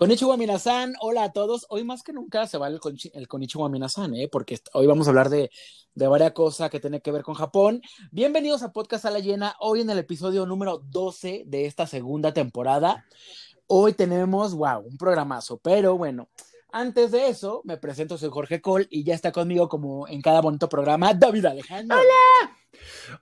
Konichiwa Minasan, hola a todos. Hoy más que nunca se va el, el Konichiwa ¿eh? porque hoy vamos a hablar de, de varias cosas que tienen que ver con Japón. Bienvenidos a Podcast a la Llena, hoy en el episodio número 12 de esta segunda temporada. Hoy tenemos, wow, un programazo, pero bueno, antes de eso, me presento, soy Jorge Cole y ya está conmigo como en cada bonito programa, David Alejandro. ¡Hola!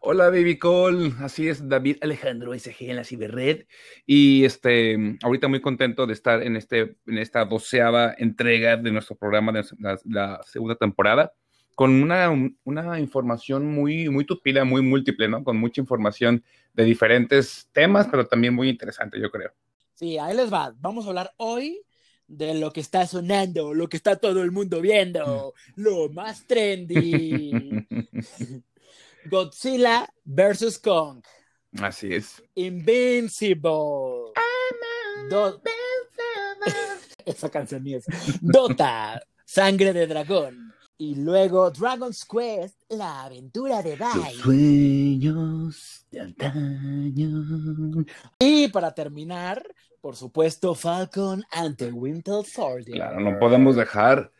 Hola, Baby Cole. Así es, David Alejandro SG en la Ciberred. Y este, ahorita muy contento de estar en, este, en esta doceava entrega de nuestro programa de la, segunda temporada, con una, una, información muy, muy tupida, muy múltiple, ¿no? Con mucha información de diferentes temas, pero también muy interesante, yo creo. Sí, ahí les va. Vamos a hablar hoy de lo que está sonando, lo que está todo el mundo viendo, lo más trendy. Godzilla vs. Kong. Así es. Invincible. Esa canción es. Dota, Sangre de Dragón. Y luego Dragon's Quest, la aventura de Dai. sueños de antaño. Y para terminar, por supuesto, Falcon ante Winter Soldier. Claro, no podemos dejar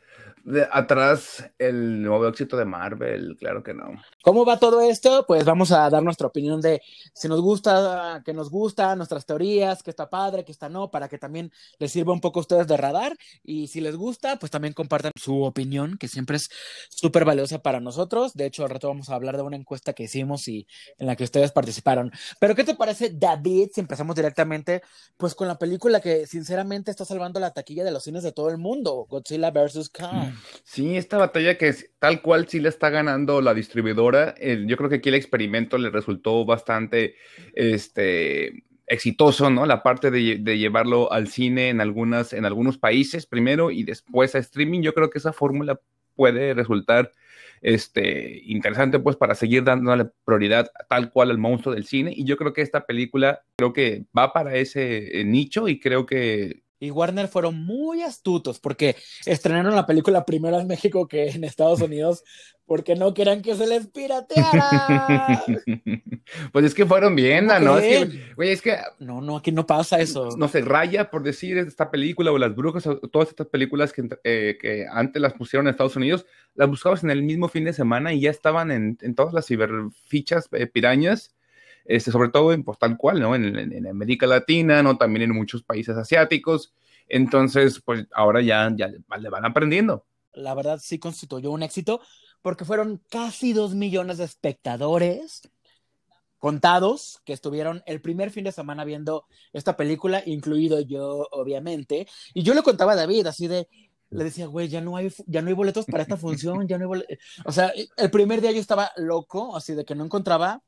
atrás el nuevo éxito de Marvel, claro que no. ¿Cómo va todo esto? Pues vamos a dar nuestra opinión de si nos gusta, que nos gusta, nuestras teorías, que está padre, que está no, para que también les sirva un poco a ustedes de radar. Y si les gusta, pues también compartan su opinión, que siempre es súper valiosa para nosotros. De hecho, al rato vamos a hablar de una encuesta que hicimos y en la que ustedes participaron. Pero, ¿qué te parece, David, si empezamos directamente, pues con la película que sinceramente está salvando la taquilla de los cines de todo el mundo, Godzilla vs. Kong? Sí, esta batalla que tal cual sí le está ganando la distribuidora. yo creo que aquí el experimento le resultó bastante este, exitoso, ¿no? La parte de, llevarlo al cine en, algunas, en algunos países primero y después a streaming. Yo creo que esa fórmula puede resultar este, interesante pues para seguir dándole prioridad tal cual al monstruo del cine y yo creo que esta película creo que va para ese eh, nicho y creo que y Warner fueron muy astutos porque estrenaron la película primero en México que en Estados Unidos porque no querían que se les pirateara. pues es que fueron bien, ¿no? Es que, es que... No, no, aquí no pasa eso. No se raya por decir esta película o Las Brujas o todas estas películas que, eh, que antes las pusieron en Estados Unidos, las buscabas en el mismo fin de semana y ya estaban en, en todas las ciberfichas eh, pirañas este, sobre todo en, pues, tal cual, ¿no? En, América Latina, ¿no? También en muchos países asiáticos. Entonces, pues ahora ya, ya le van aprendiendo. La verdad sí constituyó un éxito porque fueron casi dos millones de espectadores contados que estuvieron el primer fin de semana viendo esta película, incluido yo, obviamente. Y yo le contaba a David así de, le decía, güey, ya no hay, ya no hay boletos para esta función, ya no hay boletos. O sea, el primer día yo estaba loco, así de que no encontraba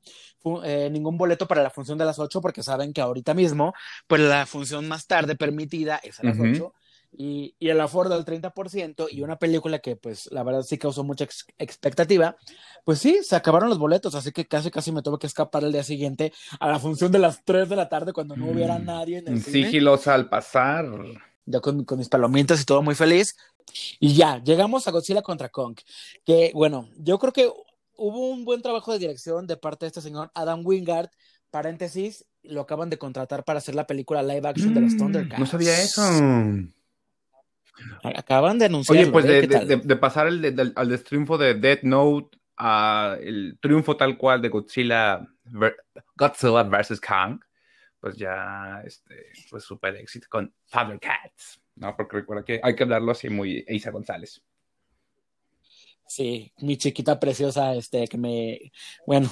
eh, ningún boleto para la función de las 8, porque saben que ahorita mismo, pues la función más tarde permitida es a las 8. Y, y, el aforo del 30% y una película que pues la verdad sí causó mucha expectativa, pues sí, se acabaron los boletos, así que casi casi me tuve que escapar el día siguiente a la función de las 3 de la tarde cuando no hubiera mm. nadie en el cine. Sigilosa al pasar ya con, mis palomitas y todo muy feliz. Y ya, llegamos a Godzilla contra Kong, que bueno, yo creo que hubo un buen trabajo de dirección de parte de este señor Adam Wingard, paréntesis, lo acaban de contratar para hacer la película live action de los mm, Thundercats. No sabía eso. Acaban de anunciar. Oye, pues ¿eh? de, pasar el, al triunfo de Death Note a el triunfo tal cual de Godzilla, Godzilla vs. Kong, pues ya, este, pues súper éxito con Father Cats, ¿no? Porque recuerda que hay que hablarlo así muy Isa González. Sí, mi chiquita preciosa, este, que me, bueno,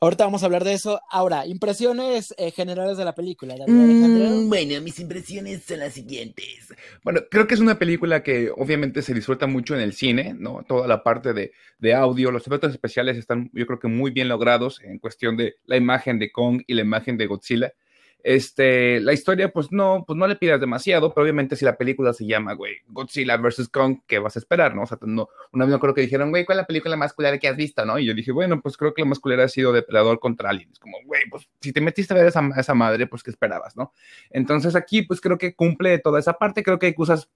ahorita vamos a hablar de eso. Ahora, impresiones eh, generales de la película. Mm, bueno, mis impresiones son las siguientes. Bueno, creo que es una película que obviamente se disfruta mucho en el cine, ¿no? Toda la parte de, de audio, los efectos especiales están, yo creo que muy bien logrados en cuestión de la imagen de Kong y la imagen de Godzilla. Este, la historia, pues no, pues no le pidas demasiado, pero obviamente si la película se llama, güey, Godzilla vs. Kong, ¿qué vas a esperar, no? O sea, no, una vez me acuerdo que dijeron, güey, ¿cuál es la película más culera que has visto, no? Y yo dije, bueno, pues creo que la más culera ha sido Depredador contra Aliens. Como, güey, pues si te metiste a ver esa, esa madre, pues ¿qué esperabas, no? Entonces aquí, pues creo que cumple toda esa parte, creo que hay cosas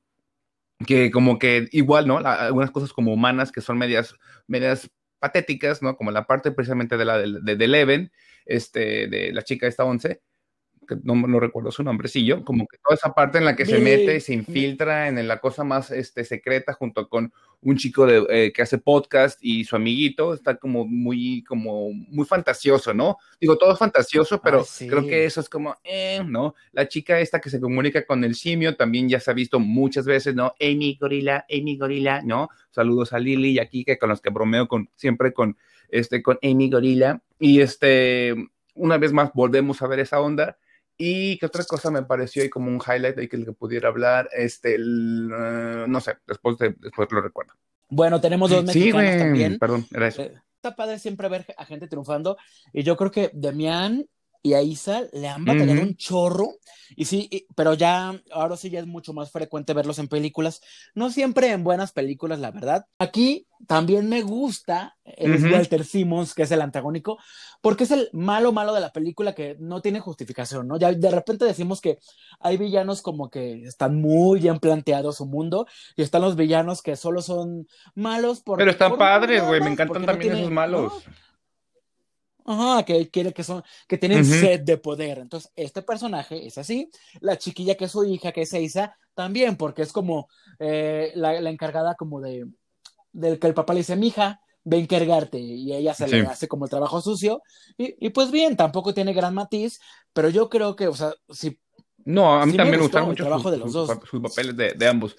que como que igual, ¿no? algunas cosas como humanas que son medias, medias patéticas, ¿no? Como la parte precisamente de la de, de, Eleven, este, de la chica esta once que no, no recuerdo su nombrecillo, como que toda esa parte en la que se mete, se infiltra en la cosa más este, secreta junto con un chico de, eh, que hace podcast y su amiguito, está como muy, como muy fantasioso, ¿no? Digo, todo es fantasioso, pero creo que eso es como, eh, ¿no? La chica esta que se comunica con el simio también ya se ha visto muchas veces, ¿no? Amy Gorila, Amy Gorila, ¿no? Saludos a Lily y aquí que con los que bromeo con, siempre con, este, con Amy Gorila. Y este, una vez más volvemos a ver esa onda. Y qué otra cosa me pareció ahí como un highlight de que el que pudiera hablar, este, eh, no sé, después, después lo recuerdo. Bueno, tenemos dos mexicanos sí, también. Perdón, era eso. Eh, está padre siempre ver a gente triunfando. Y yo creo que Demian y a Isa le han batallado un chorro. Y sí, pero ya, ahora sí ya es mucho más frecuente verlos en películas. No siempre en buenas películas, la verdad. Aquí también me gusta el Walter Simmons, que es el antagónico, porque es el malo malo de la película que no tiene justificación, ¿no? Ya de repente decimos que hay villanos como que están muy bien planteados su mundo, y están los villanos que solo son malos por. Pero están padres, güey, me encantan también esos malos. Ajá, que quiere que son, que tienen sed de poder. Entonces, este personaje es así. La chiquilla que es su hija, que es Eisa, también, porque es como eh, la, encargada como de, del que el papá le dice, mija, ve a encargarte, y ella se le hace como el trabajo sucio. Y, pues bien, tampoco tiene gran matiz, pero yo creo que, o sea, si no, a mí también me, gustan mucho sus, papeles de, de, ambos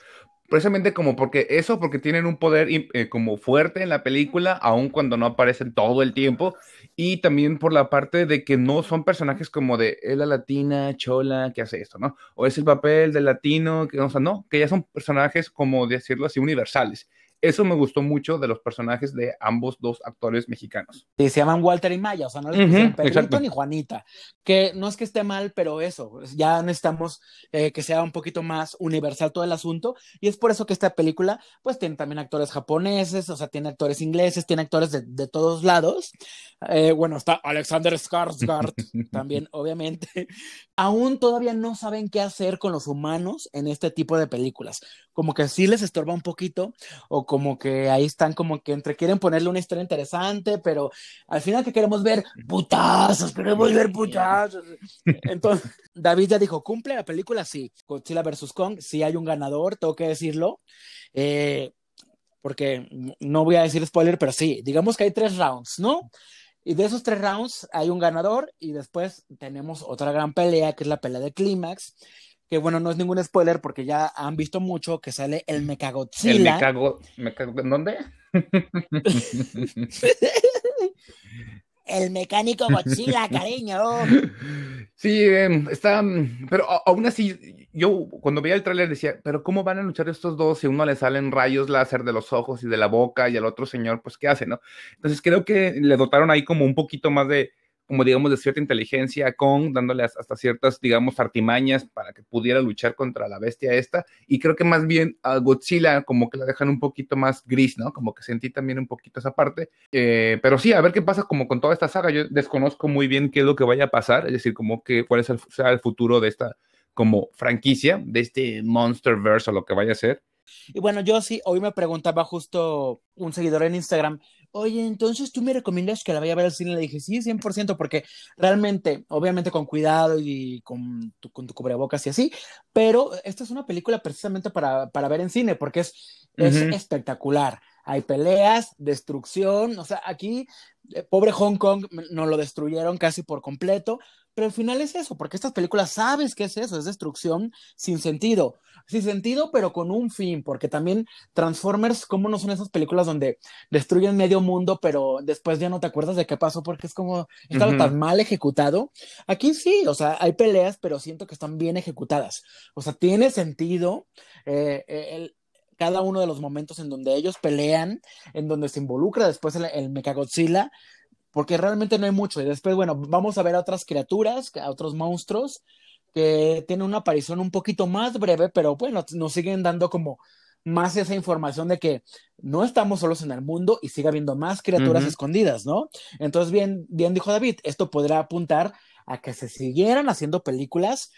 precisamente como porque eso, porque tienen un poder eh, como fuerte en la película, aun cuando no aparecen todo el tiempo, y también por la parte de que no son personajes como de es la latina, chola, que hace esto, ¿no? O es el papel del latino, que, o sea, no, que ya son personajes como decirlo así, universales. Eso me gustó mucho de los personajes de ambos dos actores mexicanos. Sí, se llaman Walter y Maya, o sea, no les dicen Pedrito ni Juanita, que no es que esté mal, pero eso, ya necesitamos eh, que sea un poquito más universal todo el asunto, y es por eso que esta película, pues tiene también actores japoneses, o sea, tiene actores ingleses, tiene actores de, de todos lados. Eh, bueno, está Alexander Skarsgård también, obviamente. Aún todavía no saben qué hacer con los humanos en este tipo de películas, como que sí les estorba un poquito, o como que ahí están como que entre quieren ponerle una historia interesante, pero al final que queremos ver putazos, queremos ver putazos. Entonces, David ya dijo, ¿cumple la película? Sí. Godzilla vs. Kong, sí hay un ganador, tengo que decirlo. Eh, porque no voy a decir spoiler, pero sí, digamos que hay tres rounds, ¿no? Y de esos tres rounds hay un ganador y después tenemos otra gran pelea, que es la pelea de clímax, que bueno, no es ningún spoiler porque ya han visto mucho que sale el Mechagodzilla. El Mechago, ¿dónde? el mecánico Godzilla, cariño. Sí, em, está, pero aún así, yo cuando veía el tráiler decía, pero ¿cómo van a luchar estos dos si uno le salen rayos láser de los ojos y de la boca y al otro señor, pues, ¿qué hace, no? Entonces creo que le dotaron ahí como un poquito más de, como digamos, de cierta inteligencia con dándole hasta ciertas, digamos, artimañas para que pudiera luchar contra la bestia esta. Y creo que más bien a Godzilla como que la dejan un poquito más gris, ¿no? Como que sentí también un poquito esa parte. Eh, pero sí, a ver qué pasa como con toda esta saga. Yo desconozco muy bien qué es lo que vaya a pasar, es decir, como que cuál es el, el futuro de esta como franquicia, de este Monsterverse o lo que vaya a ser. Y bueno, yo sí, hoy me preguntaba justo un seguidor en Instagram, oye, entonces tú me recomiendas que la vaya a ver al cine. Le dije, sí, 100%, porque realmente, obviamente con cuidado y con tu, con tu cubrebocas y así, pero esta es una película precisamente para, para ver en cine, porque es, es espectacular. Hay peleas, destrucción, o sea, aquí, eh, pobre Hong Kong, nos lo destruyeron casi por completo, pero al final es eso, porque estas películas sabes qué es eso, es destrucción sin sentido. Sin sentido, pero con un fin, porque también Transformers, ¿cómo no son esas películas donde destruyen medio mundo, pero después ya no te acuerdas de qué pasó porque es como, estaba tan mal ejecutado? Aquí sí, o sea, hay peleas, pero siento que están bien ejecutadas. O sea, tiene sentido. Eh, eh, cada uno de los momentos en donde ellos pelean, en donde se involucra después el, el Mechagodzilla, porque realmente no hay mucho. Y después, bueno, vamos a ver a otras criaturas, a otros monstruos que tienen una aparición un poquito más breve, pero bueno, nos siguen dando como más esa información de que no estamos solos en el mundo y sigue habiendo más criaturas escondidas, ¿no? Entonces, bien, bien dijo David, esto podrá apuntar a que se siguieran haciendo películas.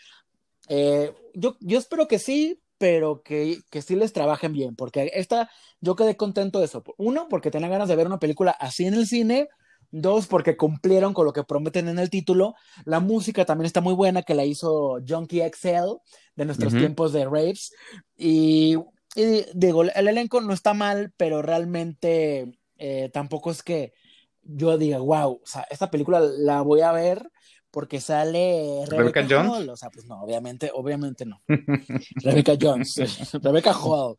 Eh, yo, yo espero que sí, pero que, que sí les trabajen bien, porque esta, yo quedé contento de eso. Uno, porque tenía ganas de ver una película así en el cine, Dos, porque cumplieron con lo que prometen en el título. La música también está muy buena, que la hizo Junkie XL de nuestros tiempos de raves. Y, digo, el elenco no está mal, pero realmente eh, tampoco es que yo diga, wow, o sea, esta película la voy a ver porque sale Rebecca, Jones. O sea, pues no, obviamente, obviamente no. Rebecca Jones, Rebecca Hall.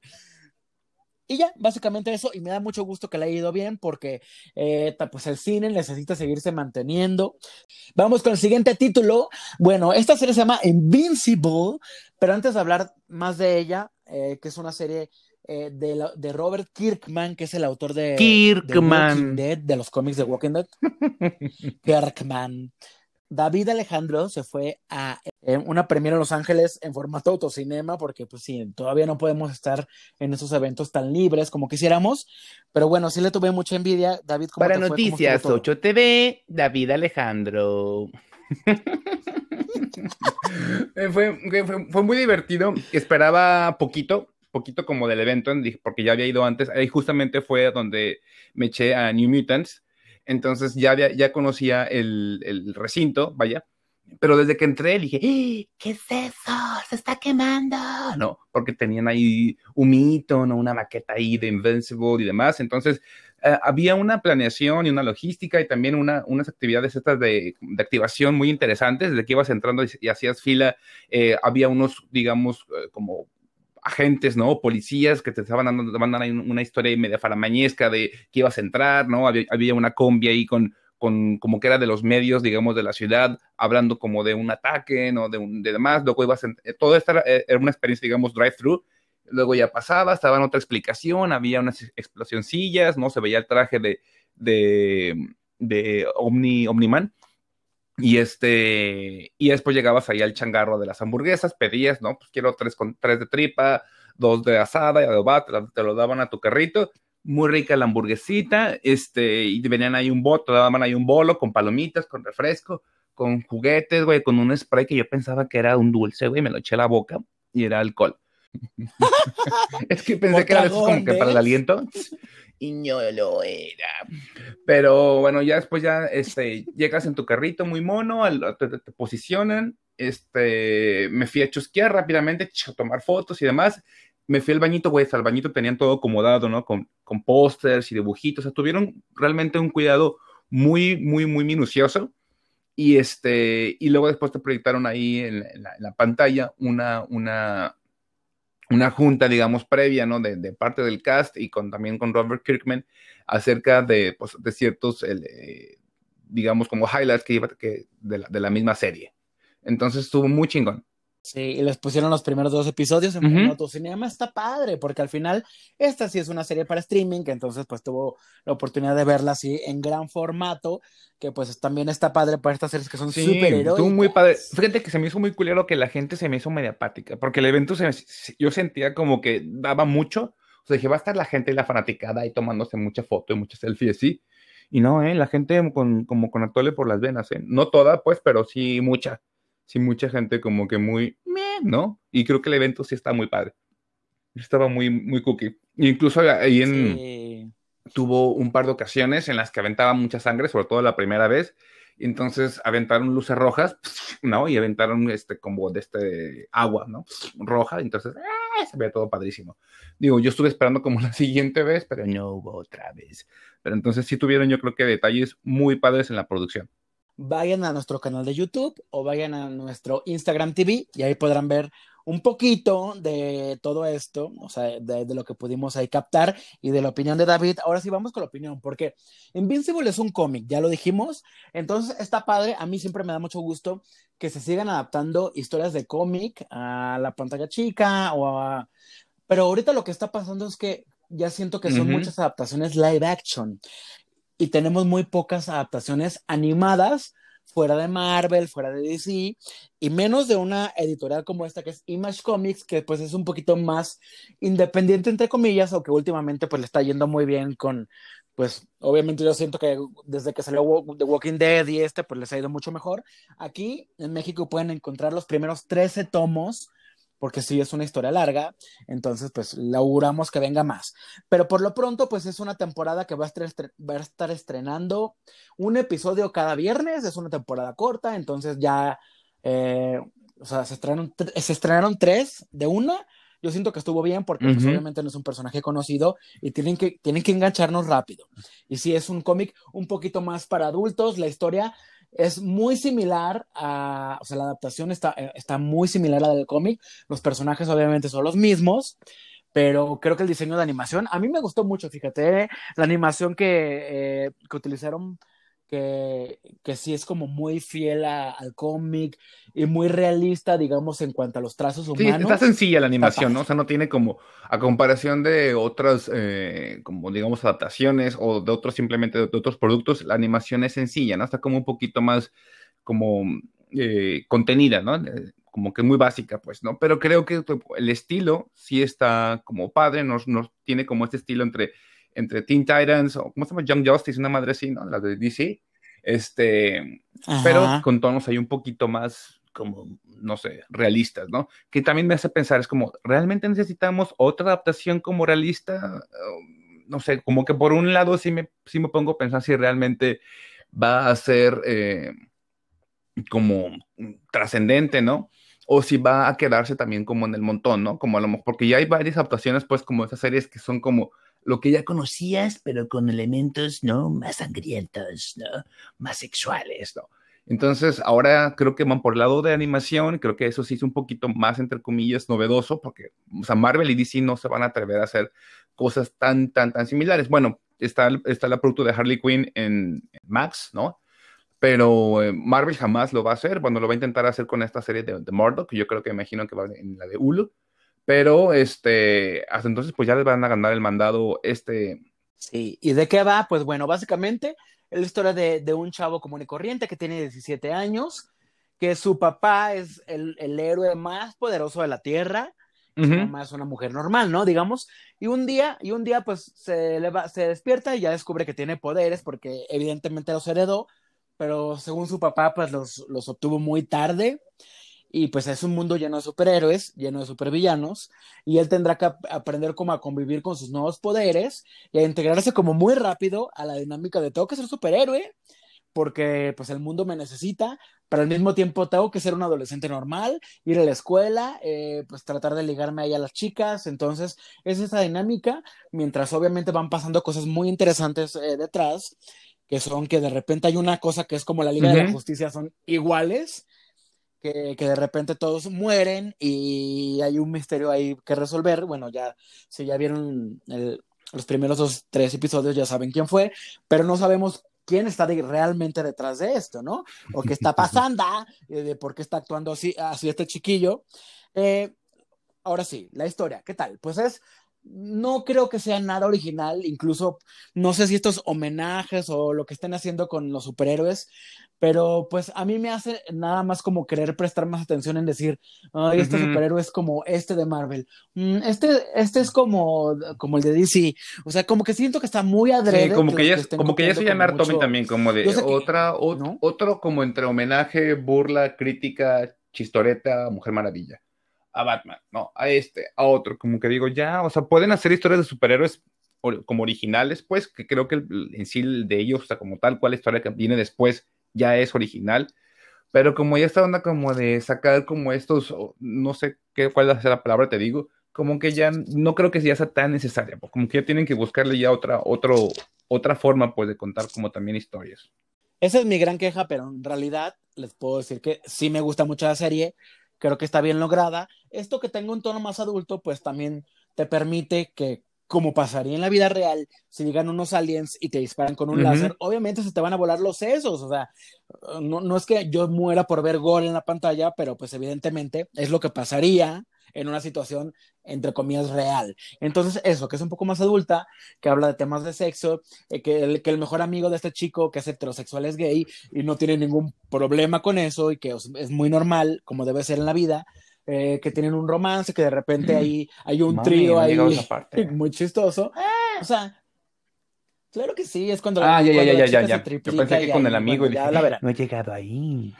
Y ya, básicamente eso, y me da mucho gusto que le haya ido bien porque eh, pues el cine necesita seguirse manteniendo. Vamos con el siguiente título. Bueno, esta serie se llama Invincible, pero antes de hablar más de ella, eh, que es una serie eh, de, de, Robert Kirkman, que es el autor de, Kirkman. Dead, de los cómics de Walking Dead. Kirkman. David Alejandro se fue a eh, una premiere en Los Ángeles en formato autocinema, porque pues sí, todavía no podemos estar en esos eventos tan libres como quisiéramos, pero bueno, sí le tuve mucha envidia. David, ¿cómo Para Noticias 8 TV, David Alejandro. Eh, fue, fue, muy divertido, esperaba poquito, poquito como del evento, porque ya había ido antes, ahí justamente fue donde me eché a New Mutants, entonces ya, ya conocía el, recinto, vaya, pero desde que entré dije, ¡Eh! ¿qué es eso? Se está quemando, ¿no? Porque tenían ahí un mito, ¿no? Una maqueta ahí de Invincible y demás, entonces eh, había una planeación y una logística y también una, unas actividades estas de, activación muy interesantes, desde que ibas entrando y, hacías fila, eh, había unos, digamos, como agentes, ¿no? Policías que te estaban dando, una historia media faramañesca de que ibas a entrar, ¿no? Había, una combi ahí con, con, como que era de los medios, digamos, de la ciudad, hablando como de un ataque, ¿no? De, un, de demás, luego ibas, a, eh, todo esto eh, era, una experiencia, digamos, drive-through, luego ya pasaba, estaba en otra explicación, había unas explosioncillas, ¿no? Se veía el traje de, de, de Omni, Omniman, y este, y después llegabas ahí al changarro de las hamburguesas, pedías, ¿no? Pues quiero tres con tres de tripa, dos de asada y de te, lo daban a tu carrito. Muy rica la hamburguesita, este, y venían ahí un bot, te daban ahí un bolo con palomitas, con refresco, con juguetes, güey, con un spray que yo pensaba que era un dulce, güey, me lo eché a la boca y era alcohol. es que pensé que era eso como que para el aliento y no lo era. Pero bueno, ya después ya este, llegas en tu carrito muy mono, te, posicionan, este, me fui a chusquear rápidamente, a tomar fotos y demás. Me fui al bañito, güey, al bañito tenían todo acomodado, ¿no? Con, con pósters y dibujitos, o sea, tuvieron realmente un cuidado muy, muy, muy minucioso. Y, este, y luego después te proyectaron ahí en, la, en la, pantalla una, una, una junta, digamos, previa, ¿no? De, parte del cast y con, también con Robert Kirkman acerca de, pues, de ciertos, eh, digamos, como highlights que iba que de, la, de la misma serie. Entonces estuvo muy chingón. Sí, y les pusieron los primeros dos episodios en uh autocinema, está padre, porque al final esta sí es una serie para streaming, que entonces pues tuvo la oportunidad de verla así en gran formato, que pues también está padre para estas series que son sí, Estuvo muy padre. Fíjate que se me hizo muy culero que la gente se me hizo media apática, porque el evento se yo sentía como que daba mucho, o sea, dije, va a estar la gente y la fanaticada ahí tomándose mucha foto y muchas selfies, sí. Y no, ¿eh? La gente con, como con atole por las venas, ¿eh? No toda, pues, pero sí mucha sí mucha gente como que muy, ¿no? Y creo que el evento sí está muy padre. Estaba muy, muy cookie. Incluso ahí en... Tuvo un par de ocasiones en las que aventaba mucha sangre, sobre todo la primera vez. Entonces aventaron luces rojas, ¿no? Y aventaron este como de este agua, ¿no? Roja. Entonces, ¡ah! se veía todo padrísimo. Digo, yo estuve esperando como la siguiente vez, pero no hubo otra vez. Pero entonces sí tuvieron, yo creo que detalles muy padres en la producción vayan a nuestro canal de YouTube o vayan a nuestro Instagram TV y ahí podrán ver un poquito de todo esto, o sea, de, lo que pudimos ahí captar y de la opinión de David. Ahora sí vamos con la opinión, porque Invincible es un cómic, ya lo dijimos, entonces está padre, a mí siempre me da mucho gusto que se sigan adaptando historias de cómic a la pantalla chica o a... Pero ahorita lo que está pasando es que ya siento que son muchas adaptaciones live action y tenemos muy pocas adaptaciones animadas fuera de Marvel, fuera de DC, y menos de una editorial como esta que es Image Comics, que pues es un poquito más independiente entre comillas, o que últimamente pues le está yendo muy bien con, pues obviamente yo siento que desde que salió The Walking Dead y este pues les ha ido mucho mejor. Aquí en México pueden encontrar los primeros 13 tomos porque sí es una historia larga, entonces pues auguramos que venga más. Pero por lo pronto pues es una temporada que va a estar, va a estar estrenando un episodio cada viernes, es una temporada corta, entonces ya, eh, o sea, se estrenaron, se estrenaron tres de una. Yo siento que estuvo bien porque pues, obviamente no es un personaje conocido y tienen que, tienen que engancharnos rápido. Y sí es un cómic un poquito más para adultos, la historia es muy similar a, o sea, la adaptación está, eh, está muy similar a la del cómic, los personajes obviamente son los mismos, pero creo que el diseño de animación, a mí me gustó mucho, fíjate, la animación que, eh, que utilizaron que, que sí es como muy fiel al cómic y muy realista, digamos, en cuanto a los trazos humanos. Sí, está sencilla la animación, ¿no? O sea, no tiene como, a comparación de otras, eh, como digamos, adaptaciones o de otros simplemente de, otros productos, la animación es sencilla, ¿no? Está como un poquito más como eh, contenida, ¿no? Eh, como que muy básica, pues, ¿no? Pero creo que el estilo sí está como padre, nos, nos tiene como este estilo entre entre Teen Titans o ¿cómo se llama? Young Justice, una madre así, ¿no? La de DC. Este, pero con tonos ahí un poquito más como, no sé, realistas, ¿no? Que también me hace pensar, es como, ¿realmente necesitamos otra adaptación como realista? No sé, como que por un lado sí me, sí me pongo a pensar si realmente va a ser eh, como trascendente, ¿no? O si va a quedarse también como en el montón, ¿no? Como a lo mejor, porque ya hay varias adaptaciones, pues, como esas series que son como lo que ya conocías, pero con elementos, ¿no? Más sangrientos, ¿no? Más sexuales, ¿no? Entonces, ahora creo que van por el lado de animación, creo que eso sí es un poquito más, entre comillas, novedoso, porque, o sea, Marvel y DC no se van a atrever a hacer cosas tan, tan, tan similares. Bueno, está, está la producto de Harley Quinn en, Max, ¿no? Pero eh, Marvel jamás lo va a hacer, bueno, lo va a intentar hacer con esta serie de, de Murdoch, yo creo que imagino que va en la de Hulu, pero este, hasta entonces pues ya les van a ganar el mandado este. Sí, ¿y de qué va? Pues bueno, básicamente es la historia de, de un chavo común y corriente que tiene 17 años, que su papá es el, el héroe más poderoso de la Tierra, su mamá es una mujer normal, ¿no? Digamos, y un día, y un día pues se, le va, se despierta y ya descubre que tiene poderes porque evidentemente los heredó, pero según su papá pues los, los obtuvo muy tarde y pues es un mundo lleno de superhéroes, lleno de supervillanos, y él tendrá que aprender cómo a convivir con sus nuevos poderes y a integrarse como muy rápido a la dinámica de tengo que ser superhéroe, porque pues el mundo me necesita, pero al mismo tiempo tengo que ser un adolescente normal, ir a la escuela, eh, pues tratar de ligarme ahí a las chicas, entonces es esa dinámica, mientras obviamente van pasando cosas muy interesantes eh, detrás, que son que de repente hay una cosa que es como la Liga de la Justicia, son iguales, que, de repente todos mueren y hay un misterio ahí que resolver. Bueno, ya, si ya vieron los primeros dos, tres episodios, ya saben quién fue, pero no sabemos quién está realmente detrás de esto, ¿no? O qué está pasando, eh, de por qué está actuando así, así este chiquillo. Eh, ahora sí, la historia, ¿qué tal? Pues es no creo que sea nada original, incluso no sé si estos homenajes o lo que estén haciendo con los superhéroes, pero pues a mí me hace nada más como querer prestar más atención en decir, ay, este superhéroe es como este de Marvel, mm, este, este es como, como el de DC, o sea, como que siento que está muy adrede. Sí, como que, ya, como que ya se llama Tommy también, como de otra, otro como entre homenaje, burla, crítica, chistoreta, Mujer Maravilla a Batman, no, a este, a otro, como que digo, ya, o sea, pueden hacer historias de superhéroes como originales, pues, que creo que en sí de ellos, o sea, como tal cual la historia que viene después ya es original, pero como ya está onda como de sacar como estos, no sé qué, cuál es la palabra, te digo, como que ya no creo que ya sea tan necesaria, pues, como que ya tienen que buscarle ya otra, otro, otra forma, pues, de contar como también historias. Esa es mi gran queja, pero en realidad les puedo decir que sí me gusta mucho la serie, creo que está bien lograda. Esto que tenga un tono más adulto, pues también te permite que, como pasaría en la vida real, si llegan unos aliens y te disparan con un láser, obviamente se te van a volar los sesos. O sea, no, no es que yo muera por ver gol en la pantalla, pero pues evidentemente es lo que pasaría en una situación, entre comillas, real. Entonces, eso, que es un poco más adulta, que habla de temas de sexo, eh, que, el, que el mejor amigo de este chico que es heterosexual es gay y no tiene ningún problema con eso y que es muy normal, como debe ser en la vida. Eh, que tienen un romance, que de repente ahí hay un trío ahí muy chistoso. O sea, claro que sí, es cuando Ah, ya, ya, ya, ya, ya. Yo pensé que con el amigo y dije, no he llegado ahí.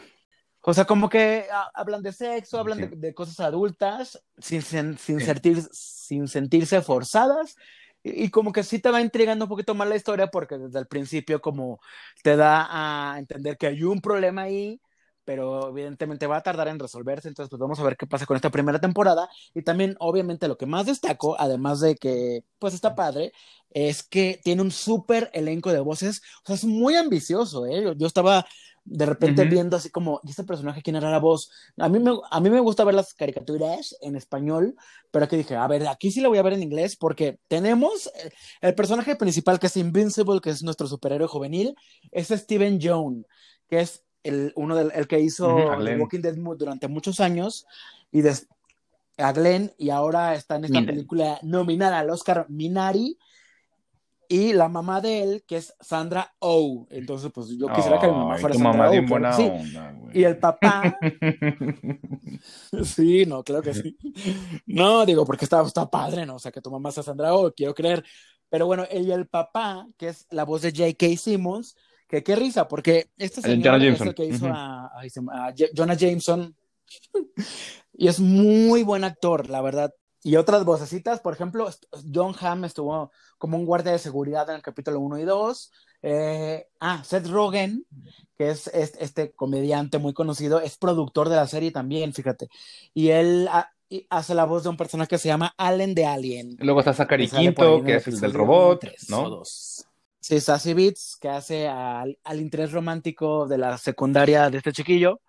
O sea, como que ah, hablan de sexo, hablan Sí. de, de cosas adultas, sin, sen- sin, Sí. sentir, sin sentirse forzadas. Y, y como que sí te va intrigando un poquito más la historia porque desde el principio como te da a entender que hay un problema ahí, pero evidentemente va a tardar en resolverse. Entonces, pues vamos a ver qué pasa con esta primera temporada. Y también, obviamente, lo que más destaco, además de que, pues está padre, es que tiene un súper elenco de voces. O sea, es muy ambicioso, ¿eh? Yo estaba de repente viendo así como, ¿y este personaje quién era la voz? A mí, me, a mí me gusta ver las caricaturas en español, pero aquí dije, a ver, aquí sí la voy a ver en inglés porque tenemos eh, el personaje principal que es Invincible, que es nuestro superhéroe juvenil, es Steven Jones, que es el, uno del el que hizo The. Walking Dead durante muchos años y des- a Glenn y ahora está en esta película nominada al Oscar Minari y la mamá de él que es Sandra Oh entonces pues yo quisiera que mi mamá fuera tu Sandra mamá Oh buena sí. onda, güey. y el papá sí no claro que sí no digo porque está, está padre no o sea que tu mamá sea Sandra Oh quiero creer pero bueno y el papá que es la voz de J.K. Simmons que qué risa porque este señor es el que hizo a, ay, se me- a Je- Jonah Jameson y es muy buen actor, la verdad. Y otras vocecitas, por ejemplo, John Hamm estuvo como un guardia de seguridad en el capítulo 1 y 2. Eh, ah, Seth Rogen, que es, es- este comediante muy conocido, es productor de la serie también, fíjate. Y él y hace la voz de un personaje que se llama Allen de Alien. Luego está Zachary que Quinto, que es el del robot, tres o ¿no? dos. Sí, Sassy Beats, que hace al, al interés romántico de la secundaria de este chiquillo.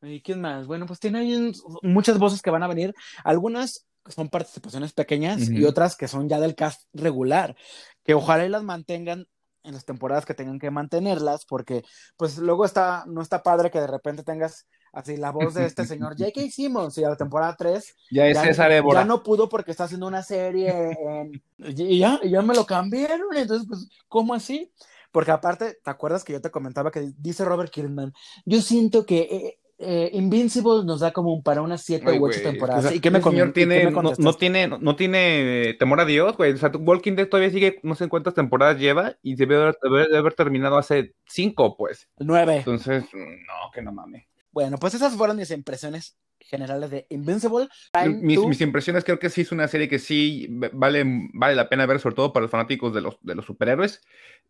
¿Y quién más? Bueno, pues tiene muchas voces que van a venir. Algunas son participaciones pequeñas y otras que son ya del cast regular. Que ojalá y las mantengan en las temporadas que tengan que mantenerlas, porque pues luego está, no está padre que de repente tengas así la voz de este señor J.K. Simmons y a la temporada 3 Ya es ya, César ya no pudo porque está haciendo una serie en- y ya, y ya me lo cambiaron, entonces pues, ¿cómo así? Porque aparte, ¿te acuerdas que yo te comentaba que dice Robert Kirkman? Yo siento que eh, eh, Invincible nos da como un- para unas siete Ay, u ocho güey, temporadas. o sea, ¿Y qué me, señor comen- y qué tiene, me no, tiene, no, no tiene eh, temor a Dios, güey. O sea, Walking Dead todavía sigue, no sé cuántas temporadas lleva y debe haber, debe de haber terminado hace cinco, pues. Nueve. Entonces, no, que no mames. Bueno, pues esas fueron mis impresiones generales de Invincible. Mis, mis impresiones creo que sí es una serie que sí vale, vale la pena ver, sobre todo para los fanáticos de los, de los superhéroes.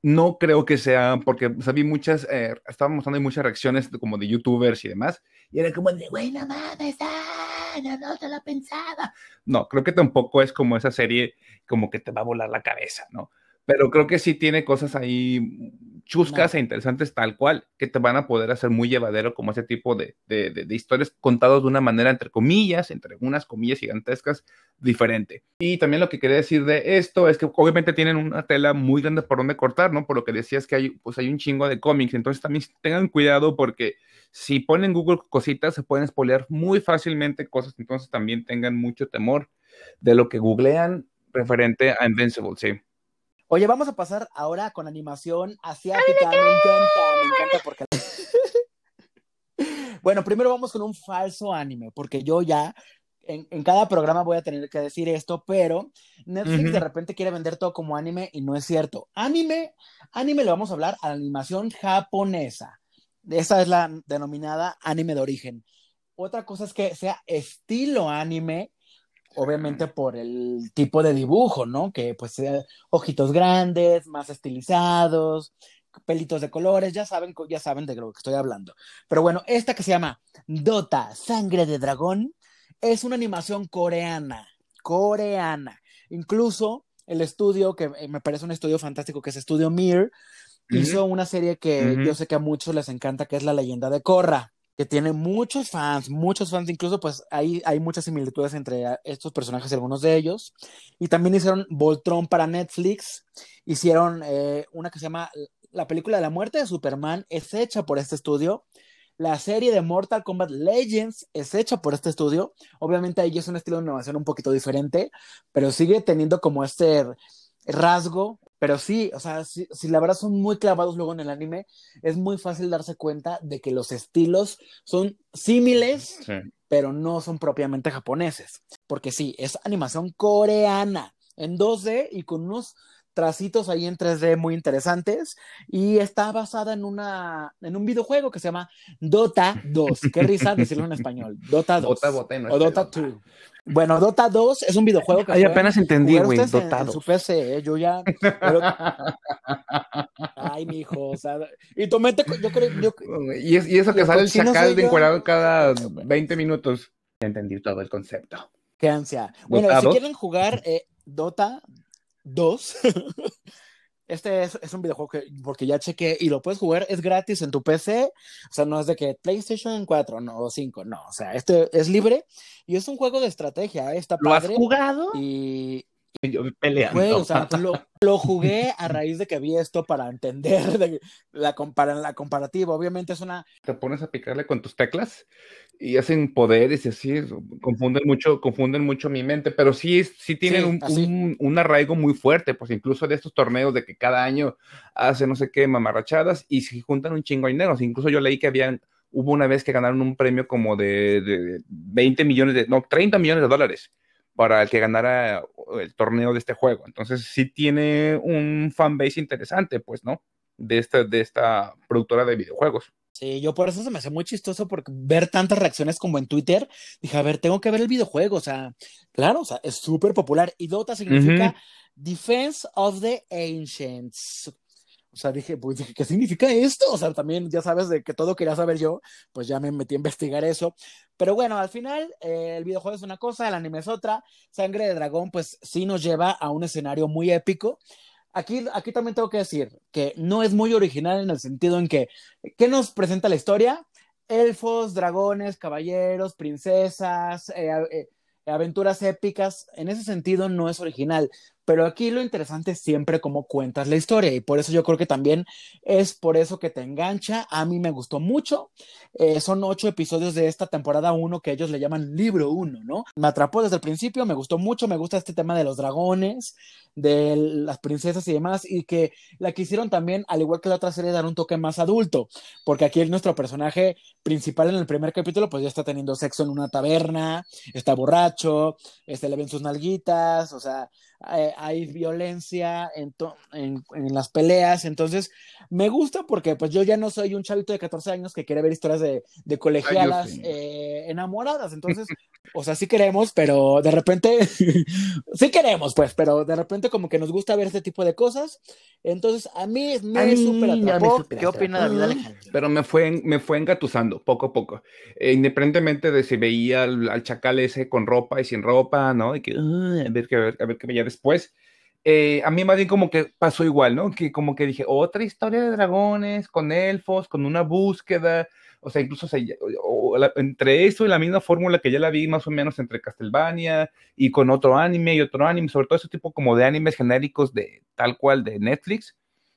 No creo que sea, porque o vi muchas, eh, estaban mostrando muchas reacciones como de youtubers y demás, y era como de, güey, no mames, ah, no, no te la pensaba. No, creo que tampoco es como esa serie como que te va a volar la cabeza, ¿no? Pero creo que sí tiene cosas ahí chuscas No. e interesantes tal cual, que te van a poder hacer muy llevadero como ese tipo de, de, de, de historias contados de una manera, entre comillas, entre unas comillas gigantescas, diferente. Y también lo que quería decir de esto es que obviamente tienen una tela muy grande por donde cortar, ¿no? Por lo que decías que hay, pues hay un chingo de cómics, entonces también tengan cuidado porque si ponen Google cositas se pueden spoilear muy fácilmente cosas, entonces también tengan mucho temor de lo que googlean referente a Invincible, sí. Oye, vamos a pasar ahora con animación asiática. Me encanta, me encanta porque. bueno, primero vamos con un falso anime, porque yo ya en, en cada programa voy a tener que decir esto, pero Netflix de repente quiere vender todo como anime y no es cierto. Anime, anime le vamos a hablar a la animación japonesa. Esa es la denominada anime de origen. Otra cosa es que sea estilo anime, obviamente por el tipo de dibujo, ¿no? Que pues ojitos grandes, más estilizados, pelitos de colores, ya saben, ya saben de lo que estoy hablando. Pero bueno, esta que se llama Dota, Sangre de Dragón, es una animación coreana, coreana. Incluso el estudio, que eh, me parece un estudio fantástico, que es Estudio Mir, hizo una serie que yo sé que a muchos les encanta, que es La leyenda de Korra, que tiene muchos fans, muchos fans, incluso pues hay, hay muchas similitudes entre estos personajes y algunos de ellos. Y también hicieron Voltron para Netflix, hicieron eh, una que se llama La película de la muerte de Superman, es hecha por este estudio. La serie de Mortal Kombat Legends es hecha por este estudio. Obviamente ahí es un estilo de innovación un poquito diferente, pero sigue teniendo como este rasgo. Pero sí, o sea, si, si la verdad son muy clavados luego en el anime, es muy fácil darse cuenta de que los estilos son símiles, Sí. pero no son propiamente japoneses. Porque sí, es animación coreana, en 2D y con unos tracitos ahí en 3D muy interesantes y está basada en una en un videojuego que se llama Dota 2. Qué risa decirlo en español. Dota 2 Dota, no o Dota 2. Bueno, Dota 2 es un videojuego que Ay, apenas entendí, güey, Dota en, 2. su PC, ¿eh? yo ya pero- Ay, mijo, o sea, y tu mente yo creo yo Y, es- y eso que sale el chacal de yo. encuadrado cada 20 minutos. Entendí todo el concepto. qué ansia. Bueno, Dota si 2. quieren jugar eh, Dota 2 Este es, es un videojuego que, porque ya chequé y lo puedes jugar, es gratis en tu PC, o sea, no es de que PlayStation 4 no, o 5, no, o sea, este es libre y es un juego de estrategia, ¿eh? está ¿Lo has padre jugado? y, peleando. Güey, o sea, lo, lo jugué a raíz de que vi esto para entender de la, compara- la comparativa. Obviamente es una. Te pones a picarle con tus teclas y hacen poderes y así, confunden mucho, confunden mucho mi mente, pero sí, sí tienen Sí, un, un- un arraigo muy fuerte, pues incluso de estos torneos de que cada año hace no sé qué mamarrachadas y se juntan un chingo de dinero. Incluso yo leí que habían, hubo una vez que ganaron un premio como de, de 20 millones de, no, 30 millones de dólares para el que ganara el torneo de este juego. Entonces sí tiene un fanbase interesante, pues, ¿no? De esta, de esta productora de videojuegos. Sí, yo por eso se me hace muy chistoso porque ver tantas reacciones como en Twitter, dije, a ver, tengo que ver el videojuego. O sea, claro, o sea, es súper popular. Y Dota significa. Defense of the Ancients. O sea, dije, pues ¿qué significa esto? O sea, también ya sabes de que todo quería saber yo, pues ya me metí a investigar eso. Pero bueno, al final eh, el videojuego es una cosa, el anime es otra. Sangre de Dragón, pues sí nos lleva a un escenario muy épico. Aquí, aquí también tengo que decir que no es muy original en el sentido en que, ¿qué nos presenta la historia? Elfos, dragones, caballeros, princesas, eh, eh, aventuras épicas. En ese sentido no es original. Pero aquí lo interesante es siempre cómo cuentas la historia y por eso yo creo que también es por eso que te engancha. A mí me gustó mucho. Eh, son ocho episodios de esta temporada uno que ellos le llaman libro uno, ¿no? Me atrapó desde el principio, me gustó mucho, me gusta este tema de los dragones, de las princesas y demás y que la quisieron también, al igual que la otra serie, dar un toque más adulto, porque aquí nuestro personaje principal en el primer capítulo pues ya está teniendo sexo en una taberna, está borracho, este, le ven sus nalguitas, o sea, eh, hay violencia en, to- en, en las peleas, entonces me gusta porque pues yo ya no soy un chavito de 14 años que quiere ver historias de, de colegialas sí. eh, enamoradas, entonces, o sea, sí queremos, pero de repente, sí queremos pues, pero de repente como que nos gusta ver este tipo de cosas, entonces a mí me A me atrapó. súper ¿Qué opina David. Alejandro? Pero me fue, me fue engatusando poco a poco. Eh, independientemente de si veía al, al chacal ese con ropa y sin ropa, ¿no? Y que, "Ay, a ver qué a ver, a ver qué veía después. Eh, a mí más bien como que pasó igual, ¿no? Que como que dije, otra historia de dragones, con elfos, con una búsqueda. O sea, incluso o sea, o la- entre eso y la misma fórmula que ya la vi más o menos entre Castlevania y con otro anime y otro anime, sobre todo ese tipo como de animes genéricos de tal cual de Netflix.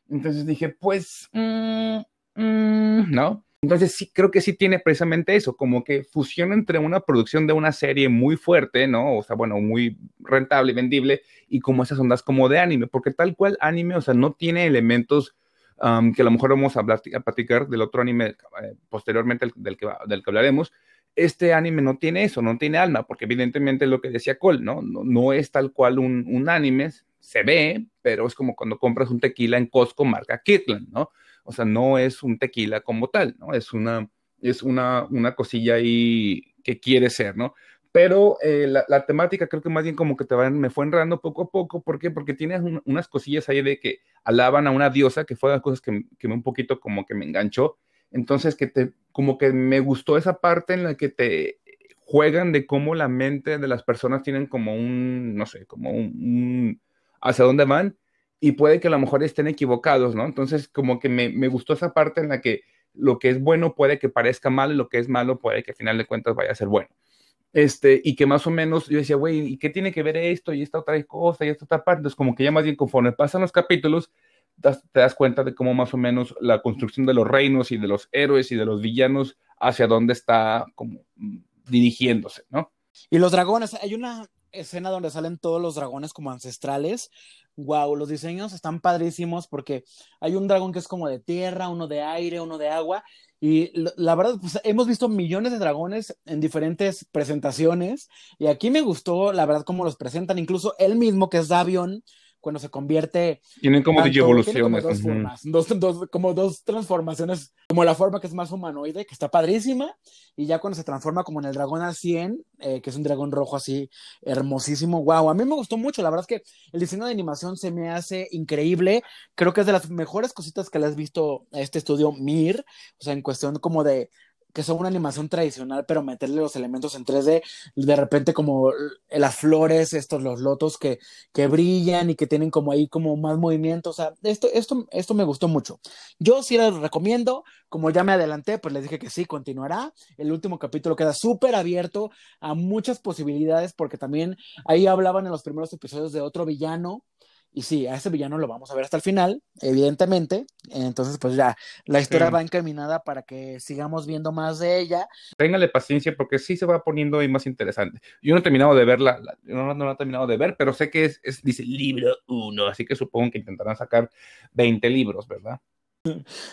Entonces dije, pues, mm, mm, ¿no? Entonces sí, creo que sí tiene precisamente eso, como que fusión entre una producción de una serie muy fuerte, ¿no? O sea, bueno, muy rentable y vendible, y como esas ondas como de anime, porque tal cual anime, o sea, no tiene elementos que a lo mejor vamos a, a platicar del otro anime eh, posteriormente del, que, del que hablaremos. Este anime no tiene eso, no tiene alma, porque evidentemente lo que decía Cole, ¿no? No, no es tal cual un, un anime, se ve, pero es como cuando compras un tequila en Costco marca Kirkland, ¿no? O sea, no es un tequila como tal, ¿no? Es una, es una, una cosilla ahí que quiere ser, ¿no? Pero eh, la, temática creo que más bien como que te van, me fue enredando poco a poco. ¿Por qué? Porque tienes un, unas cosillas ahí de que alaban a una diosa, que fue las cosas que, que un poquito como que me enganchó. Entonces, que te, como que me gustó esa parte en la que te juegan de cómo la mente de las personas tienen como un, no sé, como un, hacia dónde van y puede que a lo mejor estén equivocados, ¿no? Entonces, como que me, me, gustó esa parte en la que lo que es bueno puede que parezca malo y lo que es malo puede que al final de cuentas vaya a ser bueno. Este, y que más o menos yo decía, güey, ¿y qué tiene que ver esto y esta otra cosa y esta otra parte? Entonces, como que ya más bien conforme pasan los capítulos, das, te das cuenta de cómo más o menos la construcción de los reinos y de los héroes y de los villanos hacia dónde está como dirigiéndose, ¿no? Y los dragones, hay una escena donde salen todos los dragones como ancestrales. Wow, los diseños están padrísimos porque hay un dragón que es como de tierra, uno de aire, uno de agua. Y la verdad, pues hemos visto millones de dragones en diferentes presentaciones. Y aquí me gustó, la verdad, cómo los presentan. Incluso él mismo, que es Davion, cuando se convierte. Tienen como tanto- evoluciones. tiene como dos formas, dos, dos- como dos transformaciones, como la forma que es más humanoide, que está padrísima, y ya cuando se transforma como en el dragón al 100, eh, que es un dragón rojo así hermosísimo. Wow, a mí me gustó mucho, la verdad es que el diseño de animación se me hace increíble. Creo que es de las mejores cositas que le has visto a este estudio Mir, o sea, en cuestión como de que son una animación tradicional, pero meterle los elementos en 3D, de repente como eh, las flores, estos, los lotos que, que brillan y que tienen como ahí como más movimiento, o sea, esto, esto, esto me gustó mucho. Yo sí les recomiendo, como ya me adelanté, pues les dije que sí, continuará. El último capítulo queda súper abierto a muchas posibilidades, porque también ahí hablaban en los primeros episodios de otro villano, y sí, a ese villano lo vamos a ver hasta el final, evidentemente. Entonces, pues ya, la historia Sí. va encaminada para que sigamos viendo más de ella. Téngale paciencia porque sí se va poniendo ahí más interesante. Yo no he terminado de verla, la- no, no la he terminado de ver, pero sé que es, es- dice libro 1, así que supongo que intentarán sacar 20 libros, ¿verdad?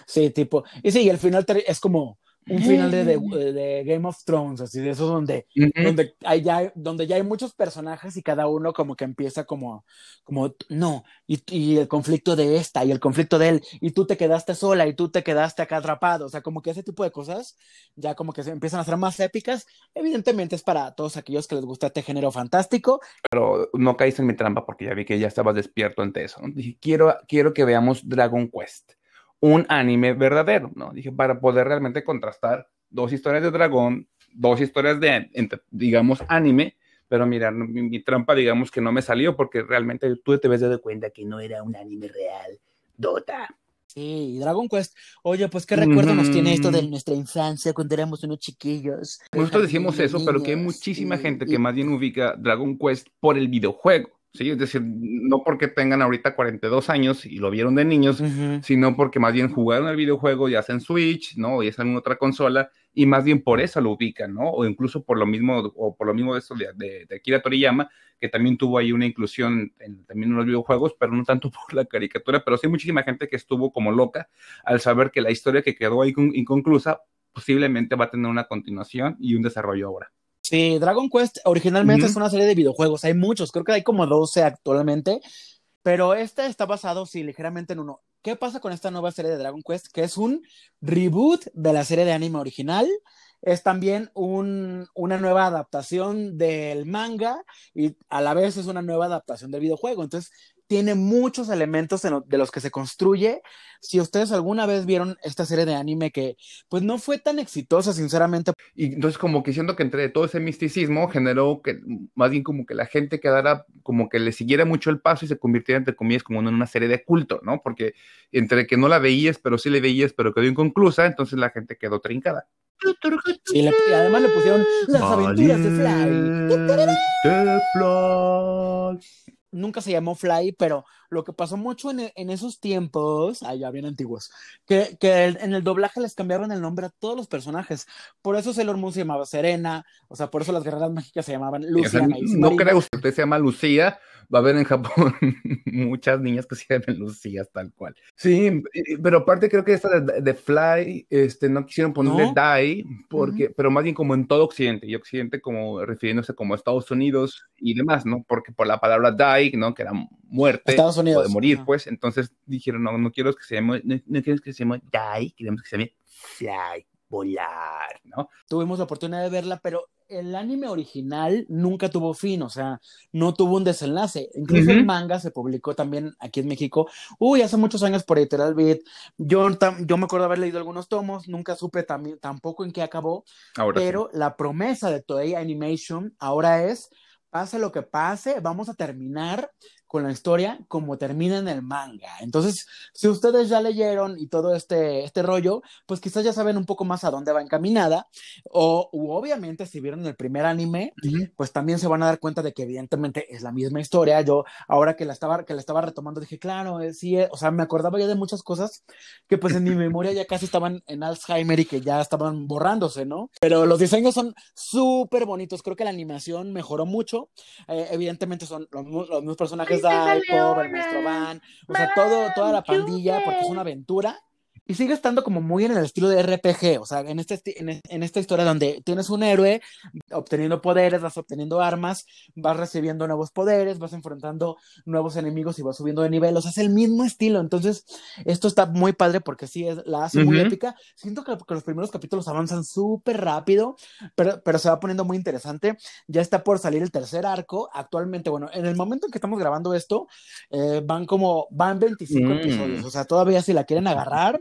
Sí, tipo. Y sí, y el final es como un final de, de- de Game of Thrones, así de esos donde, donde, hay ya, donde ya hay muchos personajes y cada uno como que empieza como, como no, y, y el conflicto de esta y el conflicto de él, y tú te quedaste sola y tú te quedaste acá atrapado, o sea, como que ese tipo de cosas ya como que se empiezan a ser más épicas. Evidentemente es para todos aquellos que les gusta este género fantástico. Pero no caíste en mi trampa porque ya vi que ya estabas despierto ante eso. Dije, quiero, quiero que veamos Dragon Quest, un anime verdadero, ¿no? Dije, para poder realmente contrastar dos historias de dragón, dos historias de, digamos, anime. Pero mira, mi, mi trampa, digamos que no me salió porque realmente tú te ves dado cuenta que no era un anime real. Dota. Sí, Dragon Quest. Oye, pues qué recuerdo nos tiene esto de nuestra infancia cuando éramos unos chiquillos. Nosotros decimos eso, pero que hay muchísima y- gente y- que más bien ubica Dragon Quest por el videojuego. ¿Sí? Es decir, no porque tengan ahorita 42 años y lo vieron de niños, sino porque más bien jugaron el videojuego ya sea en Switch, ¿no? Ya sea en otra consola, y más bien por eso lo ubican, ¿no? O incluso por lo mismo, o por lo mismo de esto de, de, de Akira Toriyama, que también tuvo ahí una inclusión en, también en los videojuegos, pero no tanto por la caricatura, pero sí muchísima gente que estuvo como loca al saber que la historia que quedó ahí con- inconclusa posiblemente va a tener una continuación y un desarrollo ahora. Sí, Dragon Quest originalmente es una serie de videojuegos. Hay muchos, creo que hay como 12 actualmente. Pero este está basado, sí, ligeramente en uno. ¿Qué pasa con esta nueva serie de Dragon Quest? Que es un reboot de la serie de anime original. Es también un- una nueva adaptación del manga y a la vez es una nueva adaptación del videojuego. Entonces, tiene muchos elementos lo- de los que se construye. Si ustedes alguna vez vieron esta serie de anime que, pues, no fue tan exitosa, sinceramente, Y entonces como que siento que entre todo ese misticismo generó que más bien como que la gente quedara, como que le siguiera mucho el paso y se convirtiera entre comillas como en una serie de culto, ¿no? Porque entre que no la veías, pero sí le veías, pero quedó inconclusa, entonces la gente quedó trincada. Sí, le- y además le pusieron las aventuras de Fly. Nunca se llamó Fly, pero lo que pasó mucho en, en esos tiempos, ya bien antiguos, que, que el- en el doblaje les cambiaron el nombre a todos los personajes. Por eso Sailor Moon se llamaba Serena, o sea, por eso las guerreras mágicas se llamaban O sea, Luciana y no creo que usted se llama Lucía, va a haber en Japón muchas niñas que se llaman Lucías tal cual. Sí, pero aparte creo que esta de, de Fly, este, no quisieron ponerle ¿No? Die, porque, pero más bien como en todo Occidente, y Occidente como refiriéndose como a Estados Unidos y demás, ¿no? Porque por la palabra Die, ¿no? Que era muerte Estados Unidos. o de morir, pues, entonces dijeron, no, no quiero que se llame, no, no queremos que se llame Die, queremos que se llame Fly, volar, ¿no? Tuvimos la oportunidad de verla, pero el anime original nunca tuvo fin, o sea, no tuvo un desenlace. Incluso Ujú. el manga se publicó también aquí en México, uy, hace muchos años por Editorial Beat. Yo, yo me acuerdo haber leído algunos tomos, nunca supe tampoco en qué acabó, Ahora sí. pero la promesa de Toei Animation ahora es, pase lo que pase, vamos a terminar con la historia como termina en el manga. Entonces, si ustedes ya leyeron y todo este, este rollo, pues quizás ya saben un poco más a dónde va encaminada, o obviamente si vieron el primer anime, Ujú. pues también se van a dar cuenta de que evidentemente es la misma historia. Yo ahora que la estaba, que la estaba retomando dije, claro, eh, sí, eh", o sea, me acordaba ya de muchas cosas que pues en mi memoria ya casi estaban en Alzheimer y que ya estaban borrándose, ¿no? Pero los diseños son súper bonitos, creo que la animación mejoró mucho. Eh, evidentemente son los, los mismos personajes Dai, Leona. maestro Van, o sea, todo, toda la pandilla, porque es una aventura y sigue estando como muy en el estilo de RPG, o sea, en, este, en, en, esta historia donde tienes un héroe obteniendo poderes, vas obteniendo armas, vas recibiendo nuevos poderes, vas enfrentando nuevos enemigos y vas subiendo de nivel, o sea, es el mismo estilo, entonces esto está muy padre porque sí, es, la hace muy épica, siento que, que, los primeros capítulos avanzan súper rápido, pero, pero se va poniendo muy interesante, ya está por salir el tercer arco, actualmente, bueno, en el momento en que estamos grabando esto, eh, van como, van 25 mm. episodios, o sea, todavía si la quieren agarrar,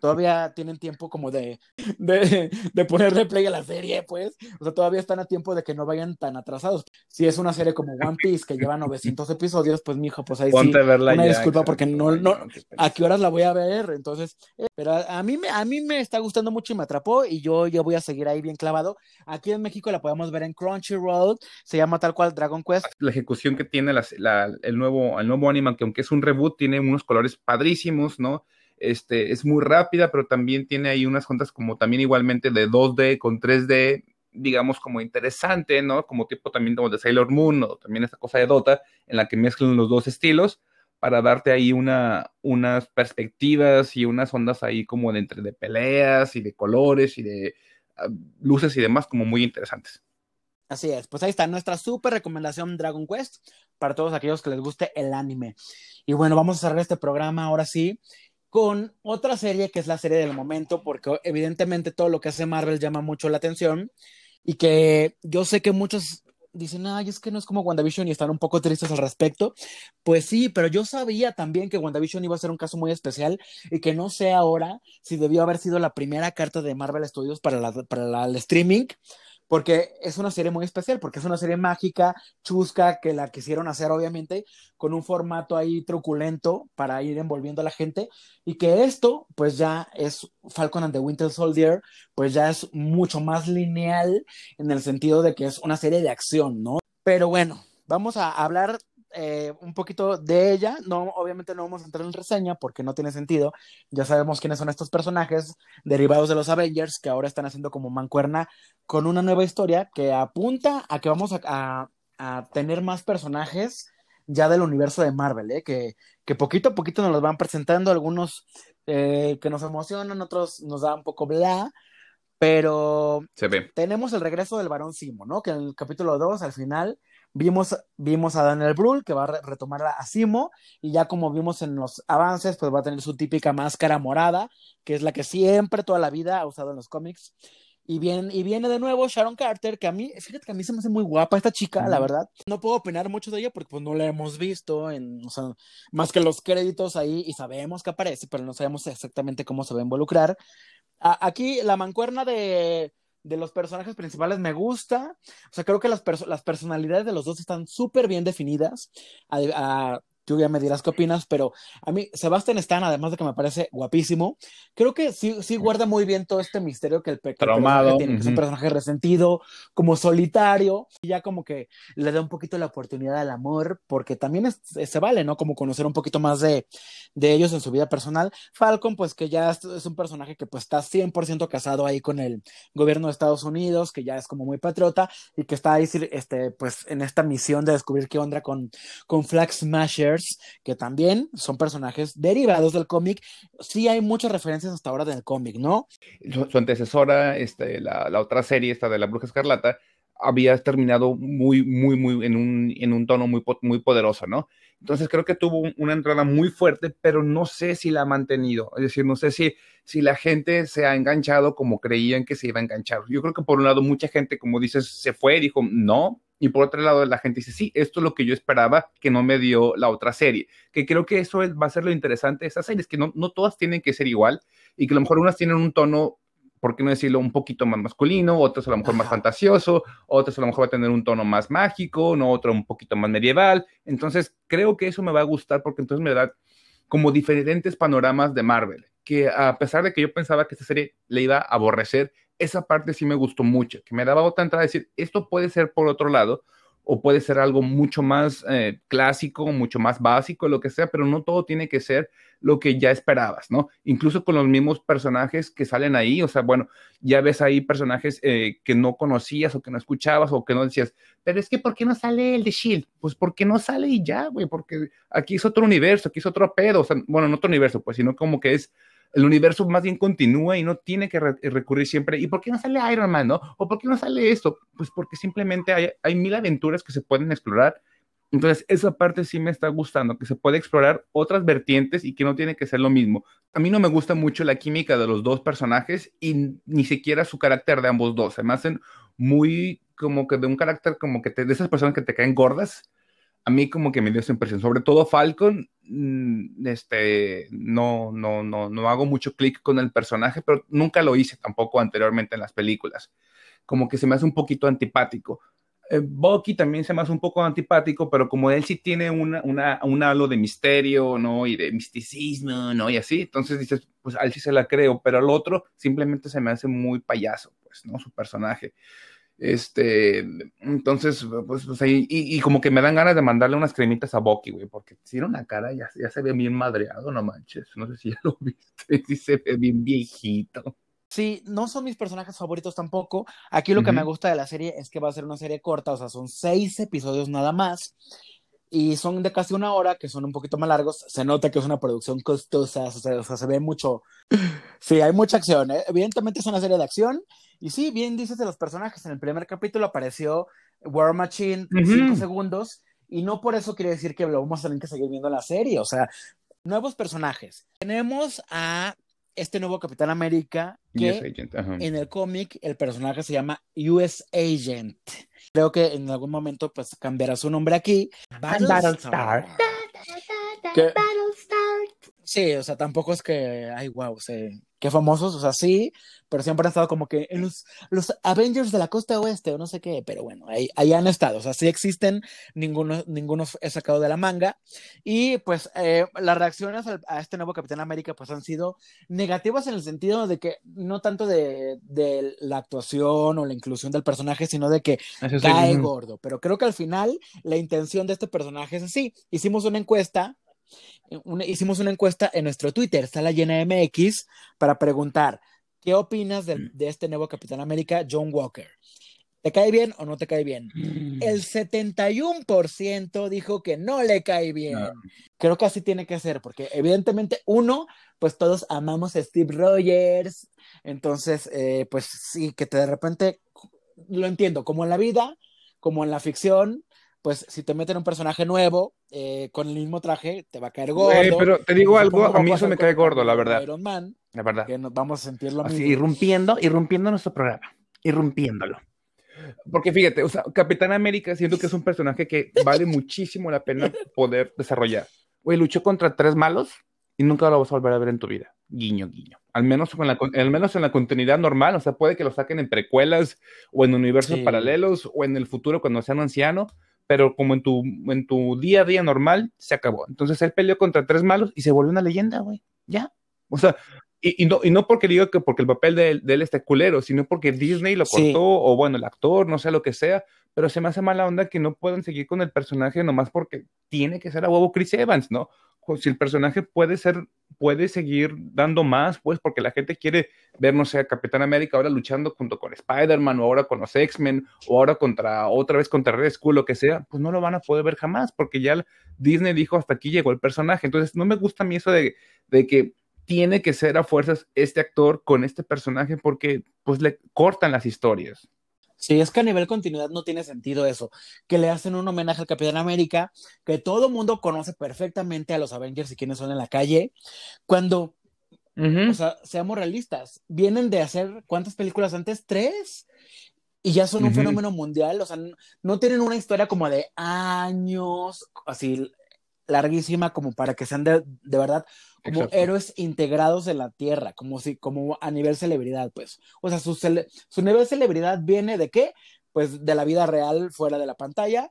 todavía tienen tiempo como de, de, de ponerle play a la serie, pues. O sea, todavía están a tiempo de que no vayan tan atrasados. Si es una serie como One Piece que lleva 900 episodios, pues mijo, pues ahí sí. Una disculpa porque no, no, a qué horas la voy a ver. Entonces, eh, pero a, mí me, a mí me está gustando mucho y me atrapó y yo, yo voy a seguir ahí bien clavado. Aquí en México la podemos ver en Crunchyroll, se llama tal cual Dragon Quest. La ejecución que tiene la, el, nuevo, el nuevo anime, que aunque es un reboot, tiene unos colores padrísimos, ¿no? Este, es muy rápida, pero también tiene ahí unas juntas como también igualmente de 2D con 3D, digamos como interesante, ¿no? Como tipo también como de Sailor Moon o también esta cosa de Dota, en la que mezclan los dos estilos para darte ahí una, unas perspectivas y unas ondas ahí como de entre de peleas y de colores y de uh, luces y demás como muy interesantes. Así es, pues ahí está nuestra súper recomendación Dragon Quest para todos aquellos que les guste el anime. Y bueno, vamos a cerrar este programa ahora sí con otra serie que es la serie del momento, porque evidentemente todo lo que hace Marvel llama mucho la atención y que yo sé que muchos dicen, ay, es que no es como WandaVision y están un poco tristes al respecto. Pues sí, pero yo sabía también que WandaVision iba a ser un caso muy especial y que no sé ahora si debió haber sido la primera carta de Marvel Studios para, la, para el streaming porque es una serie muy especial, porque es una serie mágica, chusca, que la quisieron hacer obviamente con un formato ahí truculento para ir envolviendo a la gente, y que esto, pues ya es Falcon and the Winter Soldier, pues ya es mucho más lineal en el sentido de que es una serie de acción, ¿no? Pero bueno, vamos a hablar eh, un poquito de ella. No, obviamente no vamos a entrar en reseña porque no tiene sentido. Ya sabemos quiénes son estos personajes derivados de los Avengers que ahora están haciendo como mancuerna con una nueva historia que apunta a que vamos a, a, tener más personajes ya del universo de Marvel, ¿eh? que, que poquito a poquito nos los van presentando, algunos eh, que nos emocionan, otros nos da un poco bla, pero tenemos el regreso del varón Simo, ¿no? Que en el capítulo 2, al final, Vimos, vimos a Daniel Brühl que va a retomar a Simo y ya como vimos en los avances, pues va a tener su típica máscara morada, que es la que siempre toda la vida ha usado en los cómics. Y viene, y viene de nuevo Sharon Carter, que a mí, fíjate que a mí se me hace muy guapa esta chica, la verdad. No puedo opinar mucho de ella porque pues no la hemos visto, en, o sea, más que los créditos ahí y sabemos que aparece, pero no sabemos exactamente cómo se va a involucrar. aquí la mancuerna de de los personajes principales me gusta. O sea, creo que las, las personalidades de los dos están súper bien definidas. Tú ya me dirás qué opinas, pero a mí Sebastian Stan, además de que me parece guapísimo, creo que sí, sí guarda muy bien todo este misterio que el, que personaje tiene, que es un personaje resentido, como solitario, y ya como que le da un poquito la oportunidad al amor, porque también se vale, ¿no? Como conocer un poquito más de, de ellos en su vida personal. Falcon, pues que ya es, es un personaje que pues está 100% casado ahí con el gobierno de Estados Unidos, que ya es como muy patriota, y que está ahí, este, pues en esta misión de descubrir qué onda con, con Flag Smasher, que también son personajes derivados del cómic. Sí hay muchas referencias hasta ahora del cómic, ¿no? Su, antecesora, este, la, la, otra serie, esta de la Bruja Escarlata, había terminado muy, muy, muy en un, en un tono muy, muy poderoso, ¿no? Entonces creo que tuvo una entrada muy fuerte, pero no sé si la ha mantenido. Es decir, no sé si, si la gente se ha enganchado como creían que se iba a enganchar. Yo creo que por un lado mucha gente, como dices, se fue dijo, no, y por otro lado, la gente dice, sí, esto es lo que yo esperaba que no me dio la otra serie. Que creo que eso va a ser lo interesante de estas series, que no, no todas tienen que ser igual y que a lo mejor unas tienen un tono, por qué no decirlo, un poquito más masculino, otras a lo mejor más fantasioso, otras a lo mejor va a tener un tono más mágico, no otro un poquito más medieval. Entonces, creo que eso me va a gustar porque entonces me da como diferentes panoramas de Marvel, que a pesar de que yo pensaba que esta serie le iba a aborrecer, esa parte sí me gustó mucho, que me daba otra entrada a decir, esto puede ser por otro lado, o puede ser algo mucho más eh, clásico, mucho más básico, lo que sea, pero no todo tiene que ser lo que ya esperabas, ¿no? Incluso con los mismos personajes que salen ahí, o sea, bueno, ya ves ahí personajes eh, que no conocías o que no escuchabas o que no decías, pero es que ¿por qué no sale el de Shield? Pues porque no sale y ya, güey, porque aquí es otro universo, aquí es otro pedo, o sea, bueno, no otro universo, pues, sino como que es el universo más bien continúa y no tiene que recurrir siempre. ¿Y por qué no sale Iron Man, no? ¿O por qué no sale esto? Pues porque simplemente hay, hay mil aventuras que se pueden explorar. Entonces, esa parte sí me está gustando, que se puede explorar otras vertientes y que no tiene que ser lo mismo. A mí no me gusta mucho la química de los dos personajes y ni siquiera su carácter de ambos dos. Se me hacen muy como que de un carácter como que de esas personas que te caen gordas a mí como que me dio esa impresión. Sobre todo Falcon, mm, este, no, no, no, no hago mucho clic con el personaje, pero nunca lo hice tampoco anteriormente en las películas. Como que se me hace un poquito antipático. Eh, Bucky también se me hace un poco antipático, pero como él sí tiene una, una, un halo de misterio, ¿no? Y de misticismo, ¿no? Y así, entonces dices, pues a él sí se la creo, pero al otro simplemente se me hace muy payaso, pues, ¿no? Su personaje. Este, entonces, pues, pues ahí, y, como que me dan ganas de mandarle unas cremitas a Bucky, güey, porque si era una cara, ya, ya se ve bien madreado, no manches. No sé si ya lo viste, sí se ve bien viejito. Sí, no son mis personajes favoritos tampoco. Aquí lo que me gusta de la serie es que va a ser una serie corta, o sea, son seis episodios nada más. Y son de casi una hora, que son un poquito más largos. Se nota que es una producción costosa, o sea, o sea se ve mucho. Sí, hay mucha acción. ¿eh? Evidentemente es una serie de acción y sí, bien dices de los personajes. En el primer capítulo apareció War Machine por cinco segundos. Y no por eso quiere decir que lo vamos a tener que seguir viendo la serie. O sea, nuevos personajes. Tenemos a este nuevo Capitán América que en el cómic el personaje se llama US Agent. Creo que en algún momento pues cambiará su nombre aquí. Battlestar. Sí, o sea, tampoco es que, ay, wow, se qué famosos, o sea, sí, pero siempre han estado como que en los, los Avengers de la costa oeste o no sé qué, pero bueno, ahí, ahí han estado, o sea, sí existen, ninguno, ninguno es sacado de la manga, y pues eh, las reacciones a este nuevo Capitán América pues han sido negativas en el sentido de que no tanto de, de la actuación o la inclusión del personaje, sino de que cae gordo, pero creo que al final la intención de este personaje es así, hicimos una encuesta hicimos una encuesta en nuestro Twitter, Sala Llena MX, para preguntar, ¿qué opinas de, este nuevo Capitán América, John Walker? ¿Te cae bien o no te cae bien? Mm. El 71% dijo que no le cae bien. Creo que así tiene que ser, porque evidentemente uno, pues todos amamos a Steve Rogers, entonces, eh, pues sí, que te de repente, lo entiendo, como en la vida, como en la ficción, pues si te meten un personaje nuevo eh, con el mismo traje, te va a caer gordo. pero te digo algo, a mí eso me cae gordo, la verdad. Iron Man, la verdad. Que nos vamos a sentir lo Así, irrumpiendo, irrumpiendo nuestro programa, irrumpiéndolo. Porque fíjate, o sea, Capitán América siento que es un personaje que vale muchísimo la pena poder desarrollar. Güey, luchó contra tres malos y nunca lo vas a volver a ver en tu vida. Guiño, guiño. Al menos, con la, al menos en la continuidad normal, o sea, puede que lo saquen en precuelas o en universos paralelos o en el futuro cuando sean anciano, pero como en tu, en tu día a día normal, se acabó. Entonces él peleó contra tres malos y se volvió una leyenda, güey. Ya. O sea, y, y, no, y no porque digo que porque el papel de, él esté culero, sino porque Disney lo cortó, o bueno, el actor, no sé lo que sea, pero se me hace mala onda que no puedan seguir con el personaje nomás porque tiene que ser a huevo Chris Evans, ¿no? Si el personaje puede ser, puede seguir dando más, pues porque la gente quiere ver, no sé, a Capitán América ahora luchando junto con Spider-Man, o ahora con los X-Men, o ahora contra, otra vez contra Red Skull, lo que sea, pues no lo van a poder ver jamás, porque ya Disney dijo hasta aquí llegó el personaje. Entonces, no me gusta a mí eso de, de que tiene que ser a fuerzas este actor con este personaje, porque pues le cortan las historias. Sí, es que a nivel continuidad no tiene sentido eso. Que le hacen un homenaje al Capitán América, que todo el mundo conoce perfectamente a los Avengers y quienes son en la calle, cuando, o sea, seamos realistas, vienen de hacer cuántas películas antes? Tres. Y ya son un fenómeno mundial, o sea, no, tienen una historia como de años, así larguísima como para que sean de, de verdad como héroes integrados en la tierra, como si, como a nivel celebridad, pues. O sea, su, su nivel celebridad viene de qué? Pues de la vida real fuera de la pantalla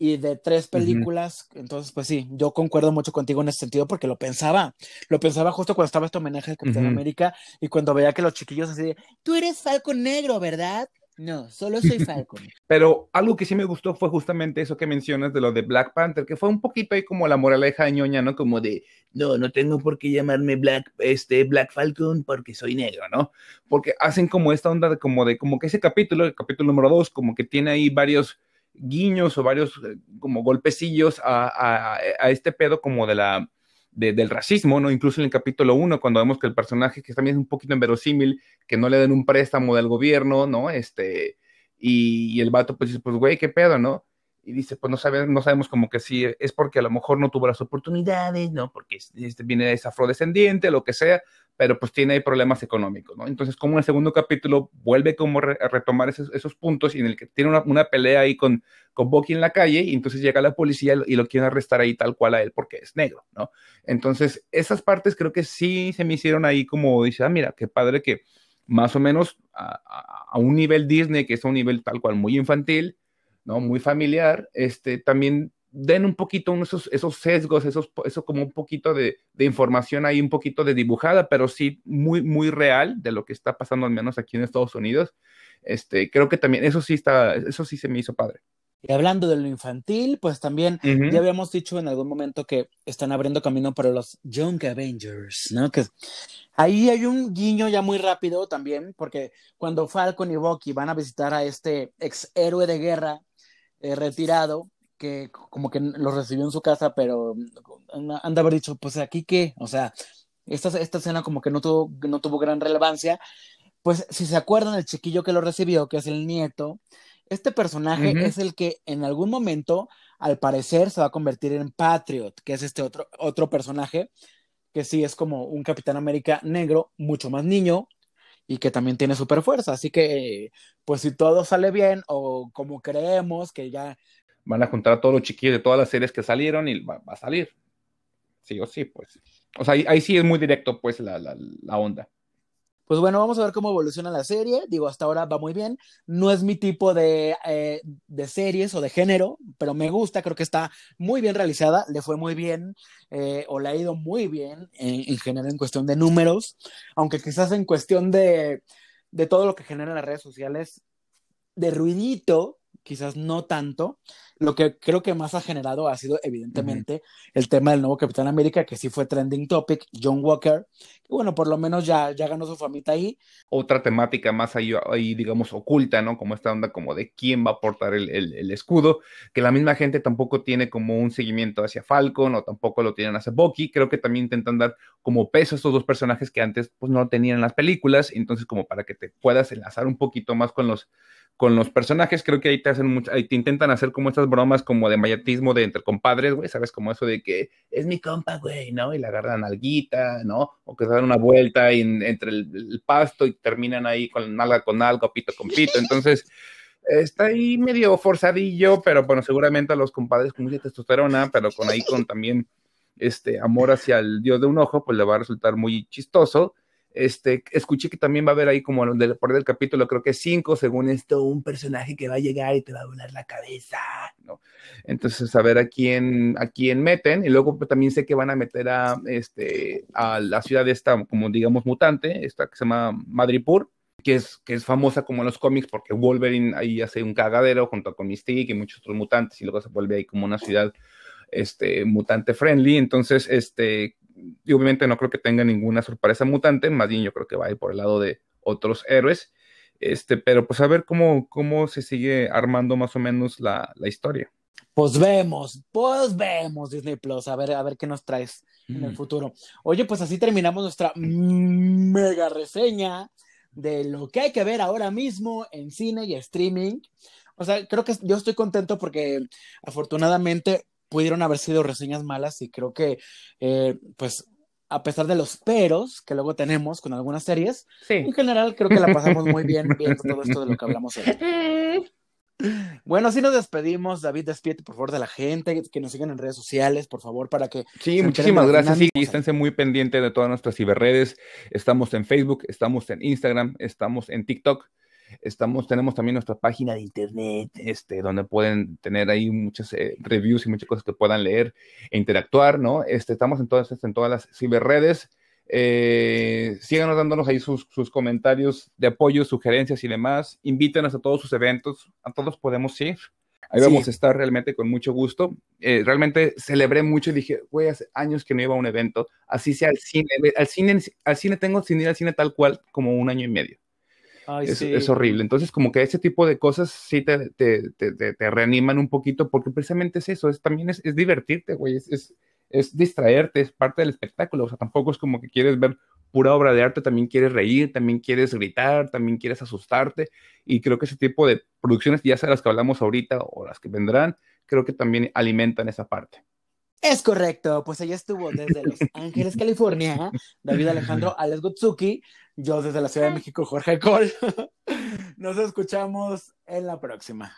y de tres películas. Entonces, pues sí, yo concuerdo mucho contigo en ese sentido porque lo pensaba. Lo pensaba justo cuando estaba este homenaje al Capitán América y cuando veía que los chiquillos así de, tú eres Falcon Negro, ¿verdad? No, solo soy Falcon. Pero algo que sí me gustó fue justamente eso que mencionas de lo de Black Panther, que fue un poquito ahí como la moraleja de ñoña, ¿no? Como de, no, no tengo por qué llamarme Black, este, Black Falcon porque soy negro, ¿no? Porque hacen como esta onda de como de, como que ese capítulo, el capítulo número dos, como que tiene ahí varios guiños o varios eh, como golpecillos a, a, a este pedo como de la del racismo, ¿no? Incluso en el capítulo 1, cuando vemos que el personaje, que también es un poquito inverosímil, que no le den un préstamo del gobierno, ¿no? Este, y, y el vato pues dice, pues güey, qué pedo, ¿no? Y dice, pues no, sabemos, no sabemos como que si es porque a lo mejor no tuvo las oportunidades, ¿no? Porque este, viene es afrodescendiente, lo que sea, pero pues tiene ahí problemas económicos, ¿no? Entonces, como en el segundo capítulo vuelve como a retomar esos, esos, puntos y en el que tiene una, una, pelea ahí con, con Bucky en la calle y entonces llega la policía y lo quiere arrestar ahí tal cual a él porque es negro, ¿no? Entonces, esas partes creo que sí se me hicieron ahí como dice, ah, mira, qué padre que más o menos a, a un nivel Disney, que es un nivel tal cual muy infantil, ¿no? Muy familiar, este, también den un poquito esos, esos sesgos, esos, eso como un poquito de, de, información ahí, un poquito de dibujada, pero sí muy, muy real de lo que está pasando al menos aquí en Estados Unidos. Este, creo que también eso sí está, eso sí se me hizo padre. Y hablando de lo infantil, pues también uh -huh. ya habíamos dicho en algún momento que están abriendo camino para los Young Avengers, ¿no? Que ahí hay un guiño ya muy rápido también, porque cuando Falcon y Bucky van a visitar a este ex héroe de guerra eh, retirado, que como que lo recibió en su casa, pero han de haber dicho, pues aquí qué, o sea, esta, esta escena como que no tuvo, no tuvo gran relevancia. Pues si se acuerdan, el chiquillo que lo recibió, que es el nieto, este personaje uh -huh. es el que en algún momento, al parecer, se va a convertir en Patriot, que es este otro, otro personaje, que sí es como un Capitán América negro, mucho más niño, y que también tiene super fuerza. Así que, pues si todo sale bien, o como creemos que ya van a juntar a todos los chiquillos de todas las series que salieron y va, va a salir. Sí o sí, pues. O sea, ahí, ahí sí es muy directo, pues, la, la, onda. Pues bueno, vamos a ver cómo evoluciona la serie. Digo, hasta ahora va muy bien. No es mi tipo de, eh, de series o de género, pero me gusta, creo que está muy bien realizada. Le fue muy bien, eh, o le ha ido muy bien en, en, general en cuestión de números, aunque quizás en cuestión de, de todo lo que generan las redes sociales, de ruidito, quizás no tanto. Lo que creo que más ha generado ha sido, evidentemente, uh -huh. el tema del nuevo Capitán América, que sí fue trending topic, John Walker. Y bueno, por lo menos ya, ya ganó su famita ahí. Otra temática más ahí, ahí, digamos, oculta, ¿no? Como esta onda como de quién va a portar el, el, el, escudo, que la misma gente tampoco tiene como un seguimiento hacia Falcon o tampoco lo tienen hacia Bucky. Creo que también intentan dar como peso a estos dos personajes que antes pues no tenían en las películas. Entonces, como para que te puedas enlazar un poquito más con los con los personajes, creo que ahí te hacen mucho, ahí te intentan hacer como estas bromas como de mayatismo de entre compadres, güey, ¿sabes? Como eso de que es mi compa, güey, ¿no? Y le agarran alguita, ¿no? O que se dan una vuelta en, entre el, el, pasto y terminan ahí con nalga con algo, pito con pito. Entonces, está ahí medio forzadillo, pero bueno, seguramente a los compadres con mucha testosterona, pero con ahí con también este amor hacia el dios de un ojo, pues le va a resultar muy chistoso. Este, escuché que también va a haber ahí como del, por el capítulo, creo que cinco, según esto, un personaje que va a llegar y te va a volar la cabeza, ¿no? Entonces, a ver a quién, a quién meten, y luego pues, también sé que van a meter a, este, a la ciudad de esta, como digamos, mutante, esta que se llama Madripur, que es, que es famosa como en los cómics, porque Wolverine ahí hace un cagadero junto con Mystique y muchos otros mutantes, y luego se vuelve ahí como una ciudad este, mutante friendly, entonces, este, y obviamente no creo que tenga ninguna sorpresa mutante, más bien yo creo que va a ir por el lado de otros héroes, este, pero pues a ver cómo, cómo se sigue armando más o menos la, la historia. Pues vemos, pues vemos Disney Plus, a ver, a ver qué nos traes mm. en el futuro. Oye, pues así terminamos nuestra mega reseña de lo que hay que ver ahora mismo en cine y streaming. O sea, creo que yo estoy contento porque afortunadamente pudieron haber sido reseñas malas y creo que, eh, pues, a pesar de los peros que luego tenemos con algunas series, sí. en general creo que la pasamos muy bien viendo todo esto de lo que hablamos hoy. Bueno, así nos despedimos. David, despídete por favor de la gente, que nos sigan en redes sociales, por favor, para que... Sí, muchísimas gracias. Sí, esténse muy pendientes de todas nuestras ciberredes. Estamos en Facebook, estamos en Instagram, estamos en TikTok. Estamos, tenemos también nuestra página de internet, este, donde pueden tener ahí muchas eh, reviews y muchas cosas que puedan leer e interactuar, ¿no? Este, estamos en todas, en todas las ciberredes. Eh, síganos dándonos ahí sus, sus, comentarios de apoyo, sugerencias y demás. Invítenos a todos sus eventos, a todos podemos ir. Ahí sí. vamos a estar realmente con mucho gusto. Eh, realmente celebré mucho y dije, güey, hace años que no iba a un evento, así sea al cine. Al cine, al cine tengo sin ir al cine tal cual como un año y medio. Ay, es, sí. es, horrible. Entonces, como que ese tipo de cosas sí te, te, te, te reaniman un poquito, porque precisamente es eso, es, también es, es divertirte, güey, es, es distraerte, es parte del espectáculo, o sea, tampoco es como que quieres ver pura obra de arte, también quieres reír, también quieres gritar, también quieres asustarte, y creo que ese tipo de producciones, ya sea las que hablamos ahorita o las que vendrán, creo que también alimentan esa parte. Es correcto, pues ella estuvo desde Los Ángeles, California, David Alejandro Alex Gutsuki, yo desde la Ciudad de México, Jorge Col. Nos escuchamos en la próxima.